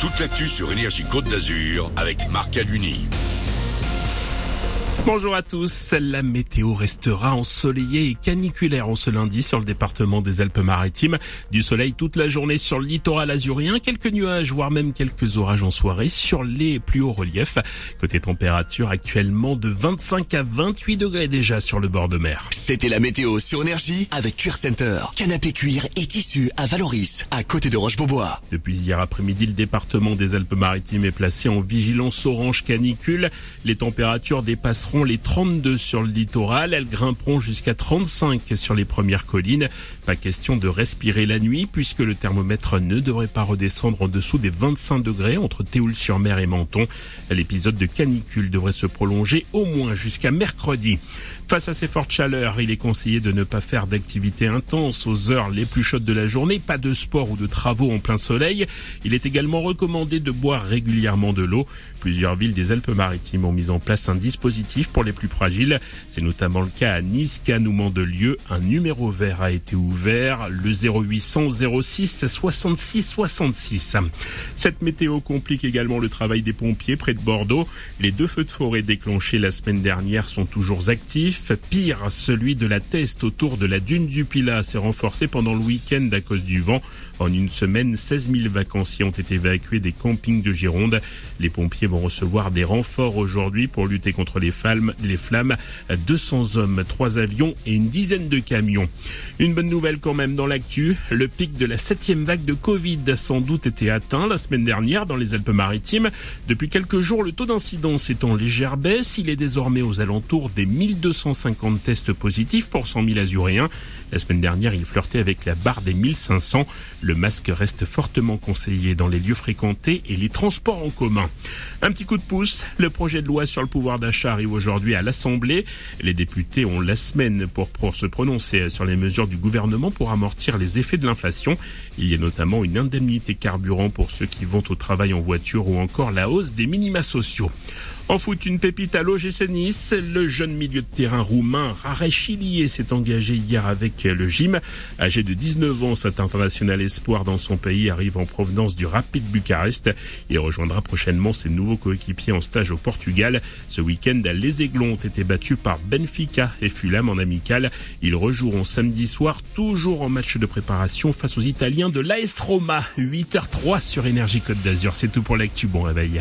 toute l'actu sur Énergie Côte d'Azur avec Marc Aluni. Bonjour à tous. La météo restera ensoleillée et caniculaire en ce lundi sur le département des Alpes-Maritimes. Du soleil toute la journée sur le littoral azurien, quelques nuages, voire même quelques orages en soirée sur les plus hauts reliefs. Côté température actuellement de 25 à 28 degrés déjà sur le bord de mer. C'était la météo sur Énergie avec Cuir Center. Canapé cuir et tissu à Valoris, à côté de Roche-Beaubois. Depuis hier après-midi, le département des Alpes-Maritimes est placé en vigilance orange canicule. Les températures dépasseront les 32 sur le littoral. Elles grimperont jusqu'à 35 sur les premières collines. Pas question de respirer la nuit puisque le thermomètre ne devrait pas redescendre en dessous des 25 degrés entre Théoul-sur-Mer et Menton. L'épisode de canicule devrait se prolonger au moins jusqu'à mercredi. Face à ces fortes chaleurs, il est conseillé de ne pas faire d'activité intense aux heures les plus chaudes de la journée, pas de sport ou de travaux en plein soleil. Il est également recommandé de boire régulièrement de l'eau. Plusieurs villes des Alpes-Maritimes ont mis en place un dispositif pour les plus fragiles. C'est notamment le cas à Nice, Cannes ou Mandelieu. Un numéro vert a été ouvert, le 0800 06 66 66. Cette météo complique également le travail des pompiers près de Bordeaux. Les deux feux de forêt déclenchés la semaine dernière sont toujours actifs. Pire, celui de la teste autour de la dune du Pilat s'est renforcé pendant le week-end à cause du vent. En une semaine, 16 000 vacanciers ont été évacués des campings de Gironde. Les pompiers vont recevoir des renforts aujourd'hui pour lutter contre les Les flammes, 200 hommes, 3 avions et une dizaine de camions. Une bonne nouvelle quand même dans l'actu. Le pic de la septième vague de Covid a sans doute été atteint la semaine dernière dans les Alpes-Maritimes. Depuis quelques jours, le taux d'incidence est en légère baisse. Il est désormais aux alentours des 1250 tests positifs pour 100 000 azuréens. La semaine dernière, il flirtait avec la barre des 1500. Le masque reste fortement conseillé dans les lieux fréquentés et les transports en commun. Un petit coup de pouce, le projet de loi sur le pouvoir d'achat arrive aujourd'hui à l'Assemblée. Les députés ont la semaine pour, se prononcer sur les mesures du gouvernement pour amortir les effets de l'inflation. Il y a notamment une indemnité carburant pour ceux qui vont au travail en voiture ou encore la hausse des minima sociaux. En foot, une pépite à l'OGC Nice. Le jeune milieu de terrain roumain Rare Chilier s'est engagé hier avec le gym. Âgé de 19 ans, cet international espoir dans son pays arrive en provenance du Rapid Bucarest. Il rejoindra prochainement ses nouveaux coéquipiers en stage au Portugal. Ce week-end, les Aiglons ont été battus par Benfica et Fulham en amical. Ils rejoueront samedi soir, toujours en match de préparation face aux Italiens de l'AS Roma. 8h03 sur Énergie Côte d'Azur. C'est tout pour l'actu. Bon réveil.